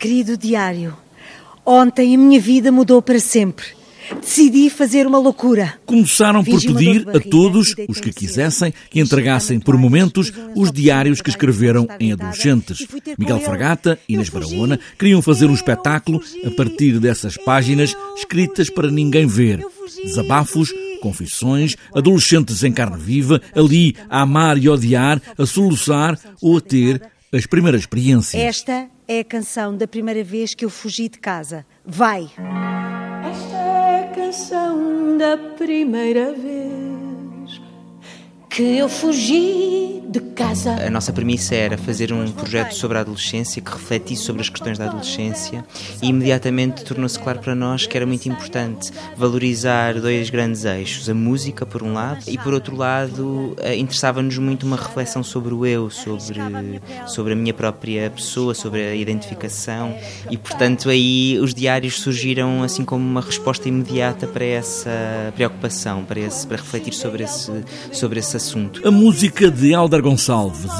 Querido diário, ontem a minha vida mudou para sempre. Decidi fazer uma loucura. Começaram por pedir a todos os que quisessem que entregassem por momentos os diários que escreveram em adolescentes. Miguel Fragata e Inês Barahona queriam fazer um espetáculo a partir dessas páginas escritas para ninguém ver. Desabafos, confissões, adolescentes em carne viva, ali a amar e odiar, a soluçar ou a ter as primeiras experiências. Esta é a canção da primeira vez que eu fugi de casa. Vai! Esta é a canção da primeira vez que eu fugi casa. A nossa premissa era fazer um projeto sobre a adolescência que refletisse sobre as questões da adolescência e imediatamente tornou-se claro para nós que era muito importante valorizar dois grandes eixos, a música por um lado e por outro lado eh, interessava-nos muito uma reflexão sobre o eu, sobre, sobre a minha própria pessoa, sobre a identificação e portanto aí os diários surgiram assim como uma resposta imediata para essa preocupação, para, esse, para refletir sobre esse, sobre esse assunto. A música de Alder Gonçalves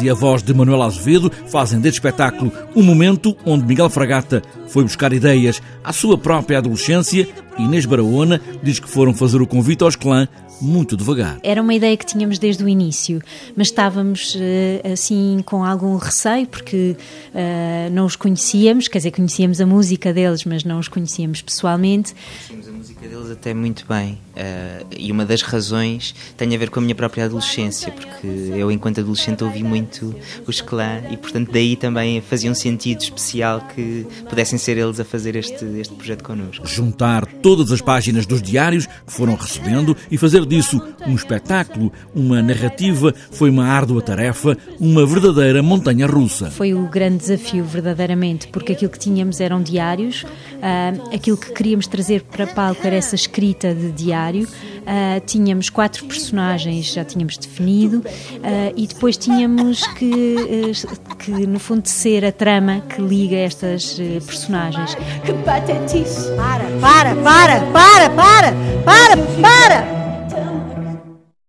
e a voz de Manuel Azevedo fazem deste espetáculo um momento onde Miguel Fragata foi buscar ideias à sua própria adolescência. E Inês Barahona diz que foram fazer o convite aos clã muito devagar. Era uma ideia que tínhamos desde o início, mas estávamos eh, assim com algum receio porque uh, não os conhecíamos, quer dizer, conhecíamos a música deles, mas não os conhecíamos pessoalmente. Conhecíamos a música deles até muito bem uh, e uma das razões tem a ver com a minha própria adolescência, porque eu enquanto adolescente ouvi muito os clã e portanto daí também fazia um sentido especial que pudessem ser eles a fazer este, este projeto connosco. Juntar todas as páginas dos diários que foram recebendo e fazer disso um espetáculo, uma narrativa, foi uma árdua tarefa, uma verdadeira montanha russa. Foi o grande desafio, verdadeiramente, porque aquilo que tínhamos eram diários, uh, aquilo que queríamos trazer para palco era essa escrita de diário. Uh, tínhamos quatro personagens, já tínhamos definido, uh, e depois tínhamos que, uh, que, no fundo, ser a trama que liga estas personagens. Que patetice! Para, para, para, para, para, para, para!